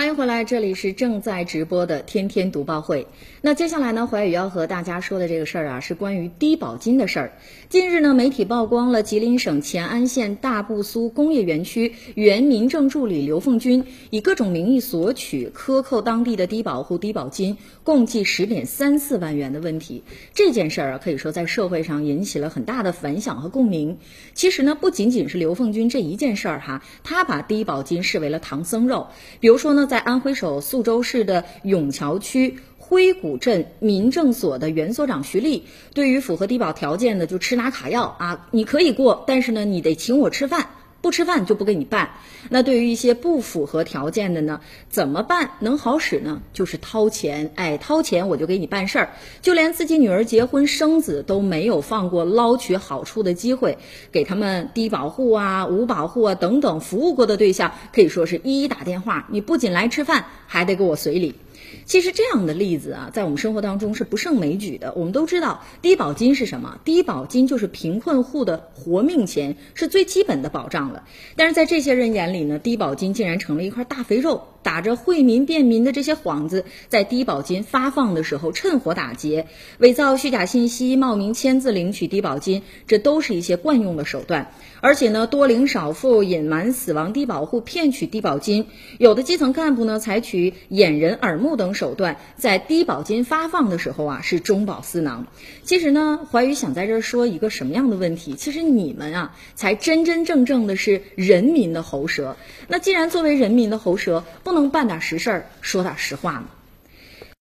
欢迎回来，这里是正在直播的天天读报会。那接下来呢，怀宇要和大家说的这个事儿啊，是关于低保金的事儿。近日呢，媒体曝光了吉林省乾安县大布苏工业园区原民政助理刘凤军以各种名义索取、克扣当地的低保户低保金，共计十点三四万元的问题。这件事儿啊，可以说在社会上引起了很大的反响和共鸣。其实呢，不仅仅是刘凤军这一件事儿哈，他把低保金视为了唐僧肉。比如说呢，在安徽省宿州市的永桥区。灰谷镇民政所的原所长徐丽，对于符合低保条件的就吃拿卡要啊，你可以过，但是呢，你得请我吃饭，不吃饭就不给你办。那对于一些不符合条件的呢，怎么办能好使呢？就是掏钱，哎，掏钱我就给你办事儿。就连自己女儿结婚生子都没有放过捞取好处的机会，给他们低保户啊、无保户啊等等服务过的对象，可以说是一一打电话，你不仅来吃饭，还得给我随礼。其实这样的例子啊，在我们生活当中是不胜枚举的。我们都知道，低保金是什么？低保金就是贫困户的活命钱，是最基本的保障了。但是在这些人眼里呢，低保金竟然成了一块大肥肉。打着惠民便民的这些幌子，在低保金发放的时候趁火打劫，伪造虚假信息，冒名签字领取低保金，这都是一些惯用的手段。而且呢，多领少付，隐瞒死亡低保户，骗取低保金。有的基层干部呢，采取掩人耳目等手段，在低保金发放的时候啊，是中饱私囊。其实呢，怀宇想在这儿说一个什么样的问题？其实你们啊，才真真正正的是人民的喉舌。那既然作为人民的喉舌，不能办点实事儿，说点实话吗？